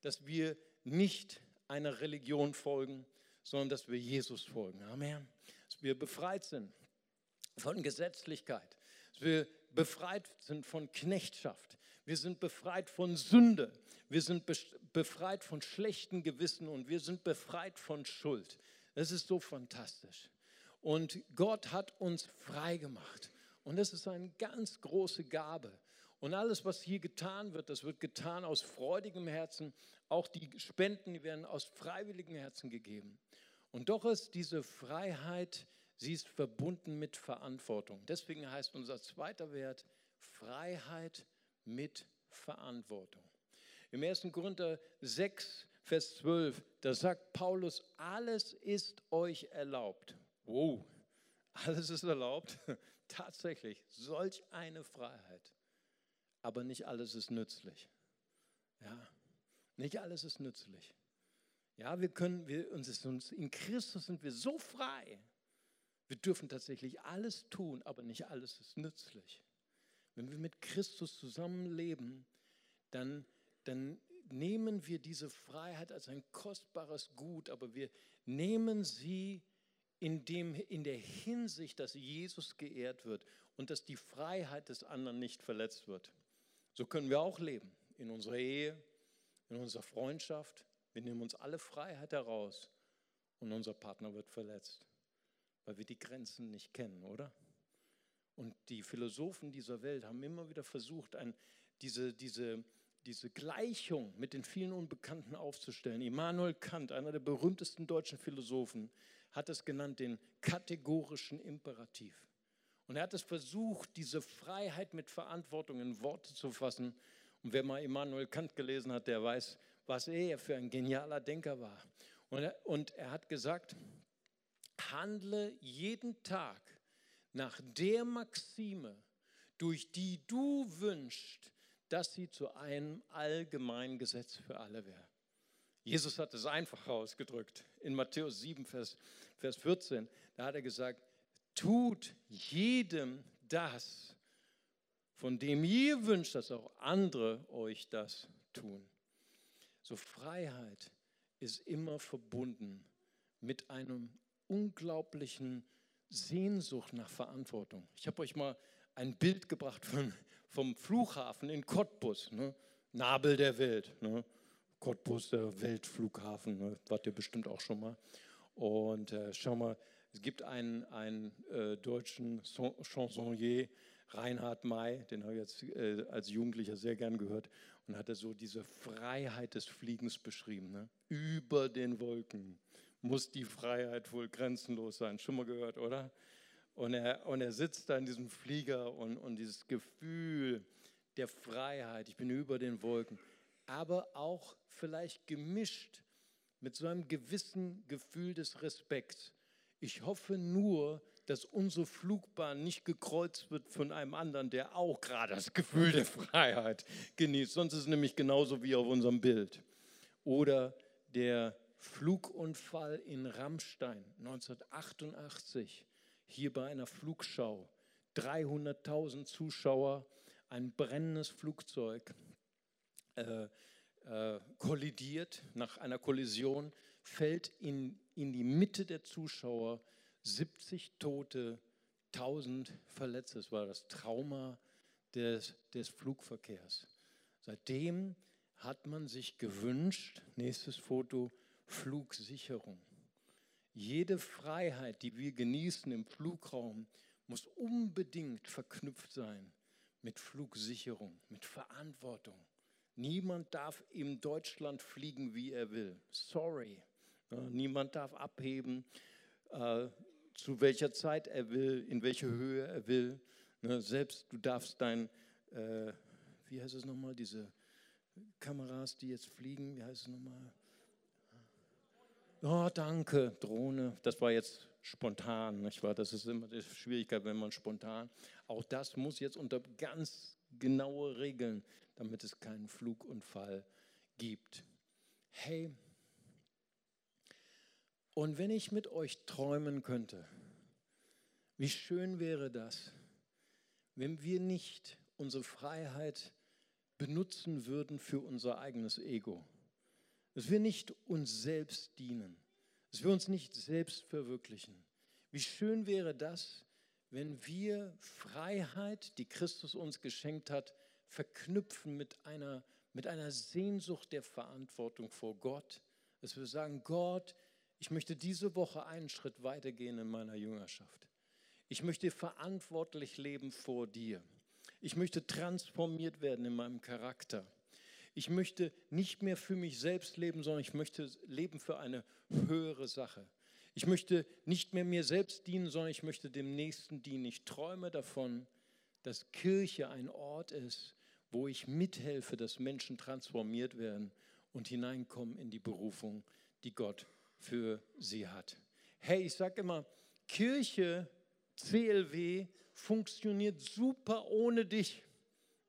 dass wir nicht einer Religion folgen, sondern dass wir Jesus folgen. Amen. Dass wir befreit sind von Gesetzlichkeit. Dass wir befreit sind von Knechtschaft. Wir sind befreit von Sünde. Wir sind befreit von schlechten Gewissen und wir sind befreit von Schuld. Das ist so fantastisch. Und Gott hat uns frei gemacht. Und das ist eine ganz große Gabe. Und alles, was hier getan wird, das wird getan aus freudigem Herzen. Auch die Spenden die werden aus freiwilligem Herzen gegeben. Und doch ist diese Freiheit, sie ist verbunden mit Verantwortung. Deswegen heißt unser zweiter Wert Freiheit mit Verantwortung. Im 1. Korinther 6, Vers 12, da sagt Paulus, alles ist euch erlaubt. Wow, alles ist erlaubt. Tatsächlich, solch eine Freiheit aber nicht alles ist nützlich. Ja, nicht alles ist nützlich. Ja, wir können, wir, uns uns, in Christus sind wir so frei. Wir dürfen tatsächlich alles tun, aber nicht alles ist nützlich. Wenn wir mit Christus zusammenleben, dann, dann nehmen wir diese Freiheit als ein kostbares Gut, aber wir nehmen sie in, dem, in der Hinsicht, dass Jesus geehrt wird und dass die Freiheit des anderen nicht verletzt wird. So können wir auch leben. In unserer Ehe, in unserer Freundschaft. Wir nehmen uns alle Freiheit heraus und unser Partner wird verletzt, weil wir die Grenzen nicht kennen, oder? Und die Philosophen dieser Welt haben immer wieder versucht, ein, diese, diese, diese Gleichung mit den vielen Unbekannten aufzustellen. Immanuel Kant, einer der berühmtesten deutschen Philosophen, hat es genannt den kategorischen Imperativ. Und er hat es versucht, diese Freiheit mit Verantwortung in Worte zu fassen. Und wer mal Immanuel Kant gelesen hat, der weiß, was er für ein genialer Denker war. Und er, und er hat gesagt, handle jeden Tag nach der Maxime, durch die du wünschst, dass sie zu einem allgemeinen Gesetz für alle wäre. Jesus hat es einfach ausgedrückt. In Matthäus 7, Vers, Vers 14, da hat er gesagt, tut jedem das, von dem ihr wünscht, dass auch andere euch das tun. So Freiheit ist immer verbunden mit einem unglaublichen Sehnsucht nach Verantwortung. Ich habe euch mal ein Bild gebracht von, vom Flughafen in Cottbus, ne? Nabel der Welt. Ne? Cottbus, der Weltflughafen, ne? wart ihr bestimmt auch schon mal. Und äh, schau mal, es gibt einen, einen äh, deutschen Chansonnier, Reinhard May, den habe ich jetzt äh, als Jugendlicher sehr gern gehört und hat er so diese Freiheit des Fliegens beschrieben. Ne? Über den Wolken muss die Freiheit wohl grenzenlos sein. Schon mal gehört, oder? Und er, und er sitzt da in diesem Flieger und, und dieses Gefühl der Freiheit, ich bin über den Wolken, aber auch vielleicht gemischt mit so einem gewissen Gefühl des Respekts ich hoffe nur, dass unsere Flugbahn nicht gekreuzt wird von einem anderen, der auch gerade das Gefühl der Freiheit genießt. Sonst ist es nämlich genauso wie auf unserem Bild. Oder der Flugunfall in Rammstein 1988, hier bei einer Flugschau. 300.000 Zuschauer, ein brennendes Flugzeug äh, äh, kollidiert nach einer Kollision fällt in, in die Mitte der Zuschauer 70 Tote, 1000 Verletzte. Das war das Trauma des, des Flugverkehrs. Seitdem hat man sich gewünscht, nächstes Foto, Flugsicherung. Jede Freiheit, die wir genießen im Flugraum, muss unbedingt verknüpft sein mit Flugsicherung, mit Verantwortung. Niemand darf in Deutschland fliegen, wie er will. Sorry. Niemand darf abheben, äh, zu welcher Zeit er will, in welche Höhe er will. Ne, selbst du darfst dein, äh, wie heißt es nochmal, diese Kameras, die jetzt fliegen, wie heißt es nochmal? Oh, danke, Drohne. Das war jetzt spontan, nicht wahr? Das ist immer die Schwierigkeit, wenn man spontan. Auch das muss jetzt unter ganz genaue Regeln, damit es keinen Flugunfall gibt. Hey, und wenn ich mit euch träumen könnte, wie schön wäre das, wenn wir nicht unsere Freiheit benutzen würden für unser eigenes Ego. Dass wir nicht uns selbst dienen, dass wir uns nicht selbst verwirklichen. Wie schön wäre das, wenn wir Freiheit, die Christus uns geschenkt hat, verknüpfen mit einer, mit einer Sehnsucht der Verantwortung vor Gott. Dass wir sagen, Gott, ich möchte diese Woche einen Schritt weitergehen in meiner Jüngerschaft. Ich möchte verantwortlich leben vor dir. Ich möchte transformiert werden in meinem Charakter. Ich möchte nicht mehr für mich selbst leben, sondern ich möchte leben für eine höhere Sache. Ich möchte nicht mehr mir selbst dienen, sondern ich möchte dem Nächsten dienen. Ich träume davon, dass Kirche ein Ort ist, wo ich mithelfe, dass Menschen transformiert werden und hineinkommen in die Berufung, die Gott für sie hat. Hey, ich sage immer, Kirche, CLW, funktioniert super ohne dich.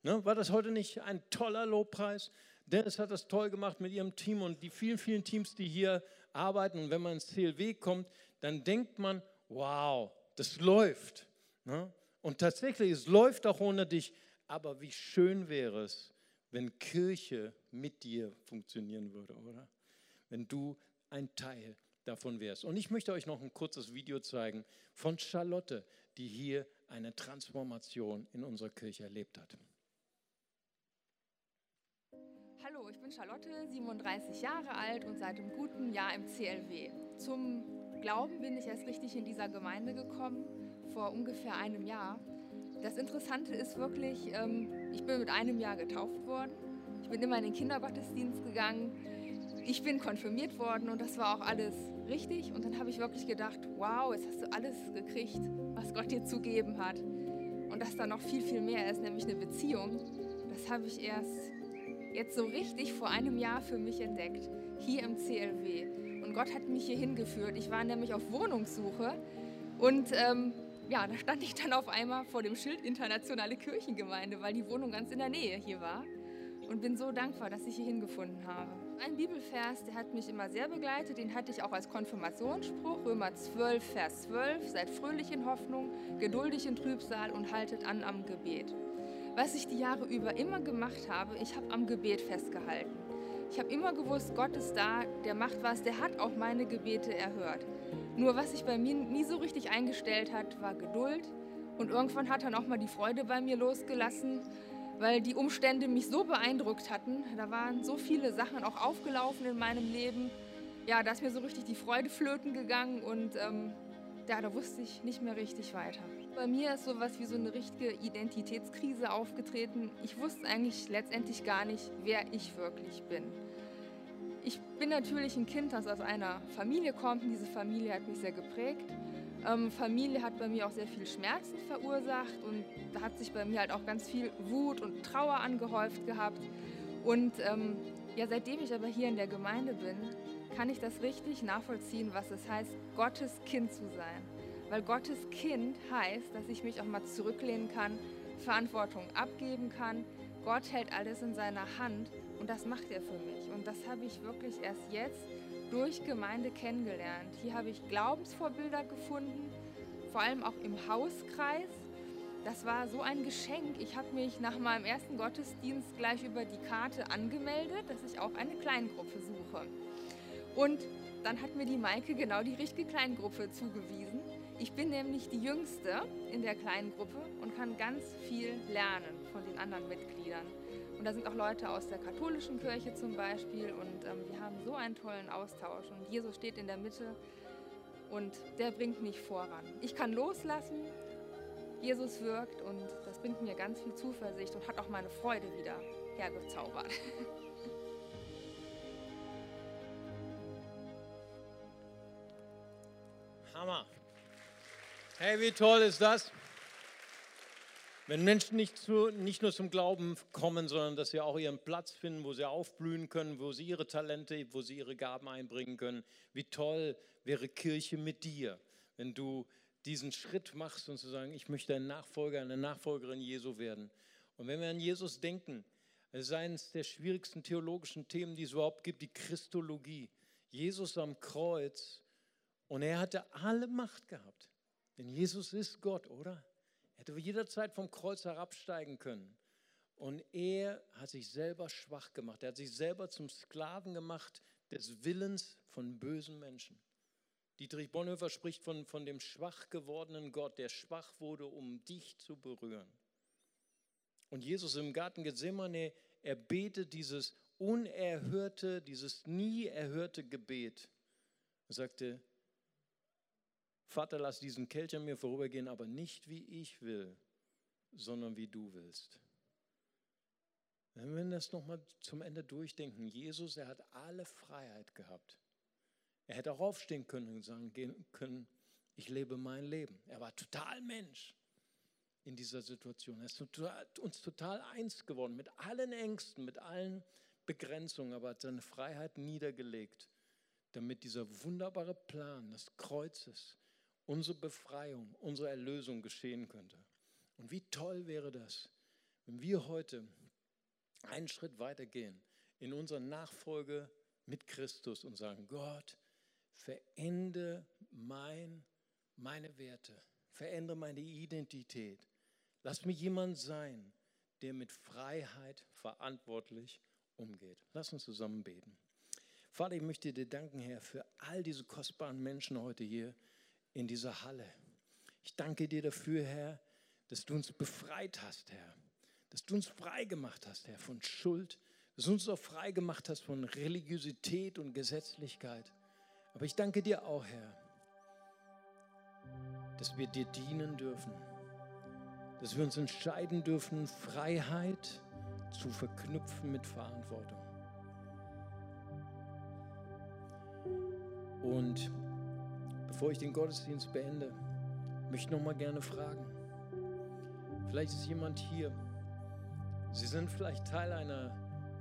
Ne? War das heute nicht ein toller Lobpreis? Dennis hat das toll gemacht mit ihrem Team und die vielen, vielen Teams, die hier arbeiten. Und wenn man ins CLW kommt, dann denkt man, wow, das läuft. Ne? Und tatsächlich, es läuft auch ohne dich. Aber wie schön wäre es, wenn Kirche mit dir funktionieren würde, oder? Wenn du ein Teil davon wärst. Und ich möchte euch noch ein kurzes Video zeigen von Charlotte, die hier eine Transformation in unserer Kirche erlebt hat.
Ich bin Charlotte, 37 Jahre alt und seit einem guten Jahr im CLW. Zum Glauben bin ich erst richtig in dieser Gemeinde gekommen, vor ungefähr einem Jahr. Das Interessante ist wirklich, ähm, ich bin mit einem Jahr getauft worden. Ich bin immer in den Kindergottesdienst gegangen. Ich bin konfirmiert worden und das war auch alles richtig. Und dann habe ich wirklich gedacht, wow, jetzt hast du alles gekriegt, was Gott dir zu geben hat. Und dass da noch viel, viel mehr ist, nämlich eine Beziehung, das habe ich erst jetzt so richtig vor einem Jahr für mich entdeckt, hier im CLW. Und Gott hat mich hier hingeführt. Ich war nämlich auf Wohnungssuche und ähm, ja, da stand ich dann auf einmal vor dem Schild Internationale Kirchengemeinde, weil die Wohnung ganz in der Nähe hier war. Und bin so dankbar, dass ich hier hingefunden habe. Ein Bibelvers, der hat mich immer sehr begleitet, den hatte ich auch als Konfirmationsspruch, Römer 12, Vers 12, seid fröhlich in Hoffnung, geduldig in Trübsal und haltet an am Gebet. Was ich die Jahre über immer gemacht habe, ich habe am Gebet festgehalten. Ich habe immer gewusst, Gott ist da, der macht was, der hat auch meine Gebete erhört. Nur was sich bei mir nie so richtig eingestellt hat, war Geduld. Und irgendwann hat dann auch mal die Freude bei mir losgelassen weil die Umstände mich so beeindruckt hatten. Da waren so viele Sachen auch aufgelaufen in meinem Leben. Ja, da ist mir so richtig die Freude flöten gegangen und ähm, ja, da wusste ich nicht mehr richtig weiter. Bei mir ist sowas wie so eine richtige Identitätskrise aufgetreten. Ich wusste eigentlich letztendlich gar nicht, wer ich wirklich bin. Ich bin natürlich ein Kind, das aus einer Familie kommt und diese Familie hat mich sehr geprägt. Ähm, Familie hat bei mir auch sehr viel Schmerzen verursacht und da hat sich bei mir halt auch ganz viel Wut und Trauer angehäuft gehabt. Und ähm, ja, seitdem ich aber hier in der Gemeinde bin, kann ich das richtig nachvollziehen, was es heißt, Gottes Kind zu sein. Weil Gottes Kind heißt, dass ich mich auch mal zurücklehnen kann, Verantwortung abgeben kann. Gott hält alles in seiner Hand und das macht er für mich. Und das habe ich wirklich erst jetzt durch Gemeinde kennengelernt. Hier habe ich Glaubensvorbilder gefunden, vor allem auch im Hauskreis. Das war so ein Geschenk. Ich habe mich nach meinem ersten Gottesdienst gleich über die Karte angemeldet, dass ich auch eine Kleingruppe suche. Und dann hat mir die Maike genau die richtige Kleingruppe zugewiesen. Ich bin nämlich die Jüngste in der Kleingruppe und kann ganz viel lernen von den anderen Mitgliedern. Und da sind auch Leute aus der katholischen Kirche zum Beispiel und ähm, wir haben so einen tollen Austausch. Und Jesus steht in der Mitte und der bringt mich voran. Ich kann loslassen Jesus wirkt und das bringt mir ganz viel Zuversicht und hat auch meine Freude wieder hergezaubert.
Hammer. Hey, wie toll ist das? Wenn Menschen nicht, zu, nicht nur zum Glauben kommen, sondern dass sie auch ihren Platz finden, wo sie aufblühen können, wo sie ihre Talente, wo sie ihre Gaben einbringen können. Wie toll wäre Kirche mit dir, wenn du diesen Schritt machst und zu sagen, ich möchte ein Nachfolger, eine Nachfolgerin Jesu werden. Und wenn wir an Jesus denken, es ist eines der schwierigsten theologischen Themen, die es überhaupt gibt, die Christologie. Jesus am Kreuz und er hatte alle Macht gehabt. Denn Jesus ist Gott, oder? Er hätte jederzeit vom Kreuz herabsteigen können. Und er hat sich selber schwach gemacht. Er hat sich selber zum Sklaven gemacht des Willens von bösen Menschen. Dietrich Bonhoeffer spricht von, von dem schwach gewordenen Gott, der schwach wurde, um dich zu berühren. Und Jesus im Garten Gethsemane, er betet dieses unerhörte, dieses nie erhörte Gebet. Er sagte, Vater, lass diesen Kelch an mir vorübergehen, aber nicht wie ich will, sondern wie du willst. Wenn wir das nochmal zum Ende durchdenken, Jesus, er hat alle Freiheit gehabt. Er hätte auch aufstehen können und sagen können, ich lebe mein Leben. Er war total Mensch in dieser Situation. Er ist uns total eins geworden mit allen Ängsten, mit allen Begrenzungen, aber hat seine Freiheit niedergelegt, damit dieser wunderbare Plan des Kreuzes, unsere Befreiung, unsere Erlösung geschehen könnte. Und wie toll wäre das, wenn wir heute einen Schritt weiter gehen in unserer Nachfolge mit Christus und sagen, Gott, verändere mein, meine Werte, verändere meine Identität. Lass mich jemand sein, der mit Freiheit verantwortlich umgeht. Lass uns zusammen beten. Vater, ich möchte dir danken, Herr, für all diese kostbaren Menschen heute hier, in dieser Halle. Ich danke dir dafür, Herr, dass du uns befreit hast, Herr. Dass du uns frei gemacht hast, Herr, von Schuld. Dass du uns auch frei gemacht hast von Religiosität und Gesetzlichkeit. Aber ich danke dir auch, Herr, dass wir dir dienen dürfen. Dass wir uns entscheiden dürfen, Freiheit zu verknüpfen mit Verantwortung. Und Bevor ich den Gottesdienst beende, möchte ich noch mal gerne fragen. Vielleicht ist jemand hier. Sie sind vielleicht Teil einer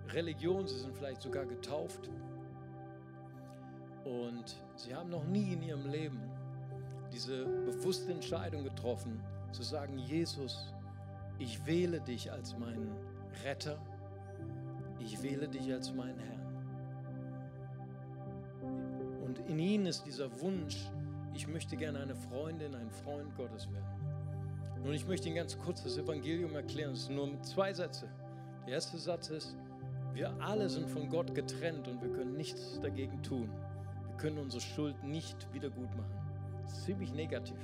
Religion, Sie sind vielleicht sogar getauft. Und Sie haben noch nie in Ihrem Leben diese bewusste Entscheidung getroffen, zu sagen, Jesus, ich wähle dich als meinen Retter, ich wähle dich als meinen Herrn. Und in Ihnen ist dieser Wunsch, ich möchte gerne eine Freundin, ein Freund Gottes werden. Nun, ich möchte Ihnen ganz kurz das Evangelium erklären. Es sind nur zwei Sätze. Der erste Satz ist, wir alle sind von Gott getrennt und wir können nichts dagegen tun. Wir können unsere Schuld nicht wieder gut machen. Das ist ziemlich negativ.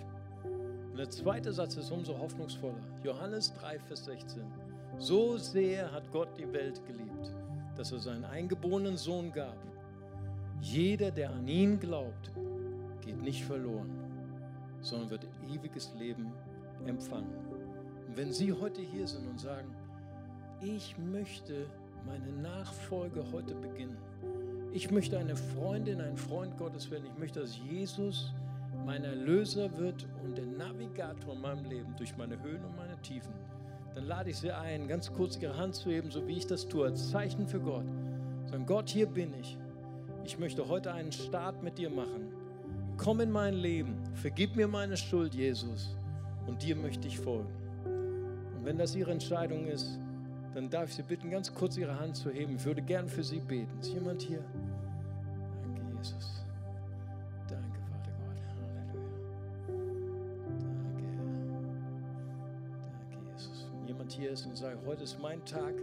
Und der zweite Satz ist umso hoffnungsvoller. Johannes 3, Vers 16. So sehr hat Gott die Welt geliebt, dass er seinen eingeborenen Sohn gab. Jeder, der an ihn glaubt, nicht verloren, sondern wird ewiges Leben empfangen. Und wenn Sie heute hier sind und sagen, ich möchte meine Nachfolge heute beginnen, ich möchte eine Freundin, ein Freund Gottes werden, ich möchte, dass Jesus mein Erlöser wird und der Navigator in meinem Leben durch meine Höhen und meine Tiefen, dann lade ich Sie ein, ganz kurz Ihre Hand zu heben, so wie ich das tue, als Zeichen für Gott. Sagen, Gott, hier bin ich. Ich möchte heute einen Start mit dir machen komm in mein Leben, vergib mir meine Schuld, Jesus, und dir möchte ich folgen. Und wenn das Ihre Entscheidung ist, dann darf ich Sie bitten, ganz kurz Ihre Hand zu heben. Ich würde gern für Sie beten. Ist jemand hier? Danke, Jesus. Danke, Vater Gott. Halleluja. Danke, Danke, Jesus. Wenn jemand hier ist und sagt, heute ist mein Tag,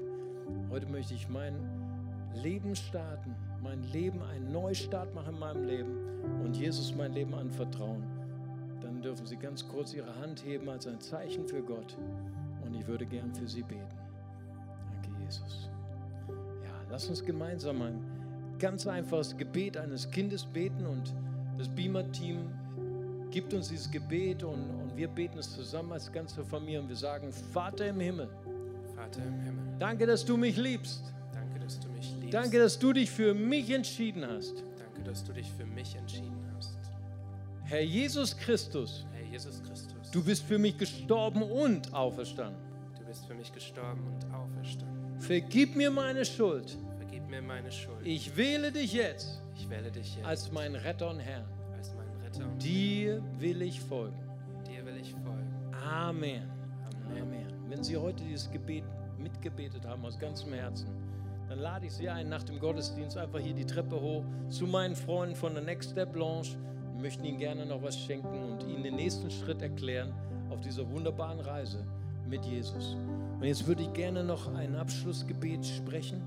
heute möchte ich mein Leben starten, mein Leben, einen Neustart machen in meinem Leben und Jesus mein Leben anvertrauen, dann dürfen Sie ganz kurz Ihre Hand heben als ein Zeichen für Gott. Und ich würde gern für Sie beten. Danke, Jesus. Ja, lass uns gemeinsam ein ganz einfaches Gebet eines Kindes beten und das Beamer-Team gibt uns dieses Gebet und, und wir beten es zusammen als ganze Familie und wir sagen, Vater im Himmel,
Vater im Himmel,
danke, dass du mich liebst.
Liebst.
Danke, dass du dich für mich entschieden hast.
Danke, dass du dich für mich entschieden hast.
Herr Jesus Christus,
Herr Jesus Christus,
du bist für mich gestorben und auferstanden.
du bist für mich gestorben und auferstanden.
Vergib mir meine Schuld.
Vergib mir meine Schuld.
Ich wähle dich jetzt
Ich wähle dich jetzt
als mein Retter und Herr.
als meinen Retter und
Dir will ich folgen.
dir will ich folgen.
Amen.
Amen.
Amen. Wenn Sie heute dieses Gebet mitgebetet haben aus ganzem Herzen, dann lade ich Sie ein, nach dem Gottesdienst einfach hier die Treppe hoch zu meinen Freunden von der Next Step Lounge. Wir möchten Ihnen gerne noch was schenken und Ihnen den nächsten Schritt erklären auf dieser wunderbaren Reise mit Jesus. Und jetzt würde ich gerne noch ein Abschlussgebet sprechen.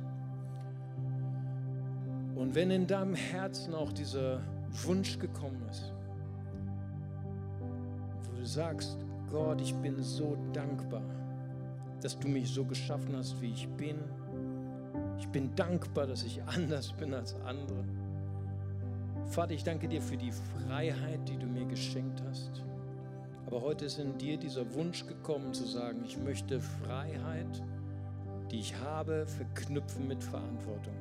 Und wenn in deinem Herzen auch dieser Wunsch gekommen ist, wo du sagst, Gott, ich bin so dankbar, dass du mich so geschaffen hast, wie ich bin. Ich bin dankbar, dass ich anders bin als andere. Vater, ich danke dir für die Freiheit, die du mir geschenkt hast. Aber heute ist in dir dieser Wunsch gekommen zu sagen, ich möchte Freiheit, die ich habe, verknüpfen mit Verantwortung.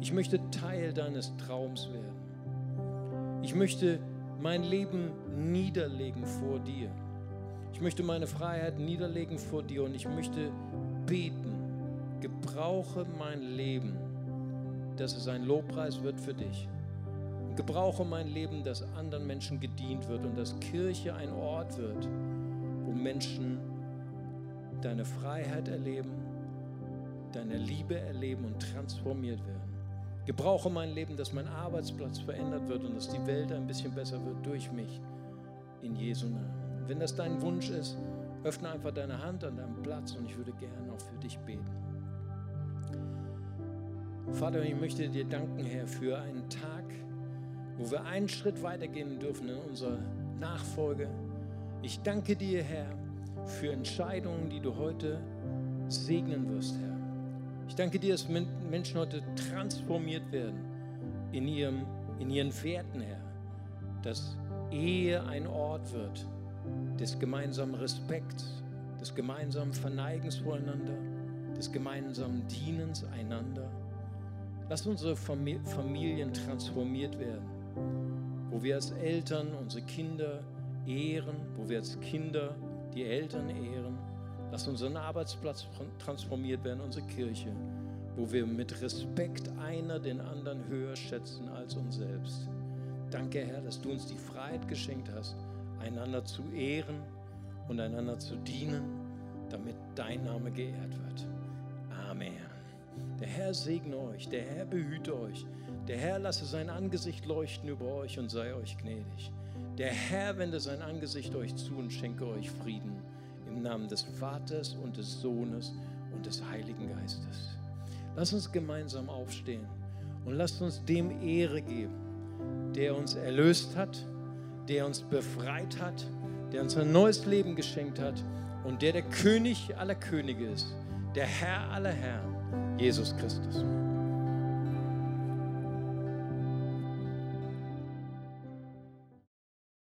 Ich möchte Teil deines Traums werden. Ich möchte mein Leben niederlegen vor dir. Ich möchte meine Freiheit niederlegen vor dir und ich möchte beten. Gebrauche mein Leben, dass es ein Lobpreis wird für dich. Gebrauche mein Leben, dass anderen Menschen gedient wird und dass Kirche ein Ort wird, wo Menschen deine Freiheit erleben, deine Liebe erleben und transformiert werden. Gebrauche mein Leben, dass mein Arbeitsplatz verändert wird und dass die Welt ein bisschen besser wird durch mich. In Jesu Namen. Wenn das dein Wunsch ist, öffne einfach deine Hand an deinem Platz und ich würde gerne auch für dich beten. Vater, ich möchte dir danken, Herr, für einen Tag, wo wir einen Schritt weitergehen dürfen in unserer Nachfolge. Ich danke dir, Herr, für Entscheidungen, die du heute segnen wirst, Herr. Ich danke dir, dass Menschen heute transformiert werden in, ihrem, in ihren Werten, Herr. Dass Ehe ein Ort wird des gemeinsamen Respekts, des gemeinsamen Verneigens voreinander, des gemeinsamen Dienens einander. Lass unsere Familien transformiert werden, wo wir als Eltern unsere Kinder ehren, wo wir als Kinder die Eltern ehren. Lass unseren Arbeitsplatz transformiert werden, unsere Kirche, wo wir mit Respekt einer den anderen höher schätzen als uns selbst. Danke, Herr, dass du uns die Freiheit geschenkt hast, einander zu ehren und einander zu dienen, damit dein Name geehrt wird. Herr segne euch, der Herr behüte euch, der Herr lasse sein Angesicht leuchten über euch und sei euch gnädig. Der Herr wende sein Angesicht euch zu und schenke euch Frieden im Namen des Vaters und des Sohnes und des Heiligen Geistes. Lass uns gemeinsam aufstehen und lasst uns dem Ehre geben, der uns erlöst hat, der uns befreit hat, der uns ein neues Leben geschenkt hat und der der König aller Könige ist, der Herr aller Herren, Jesus Christus.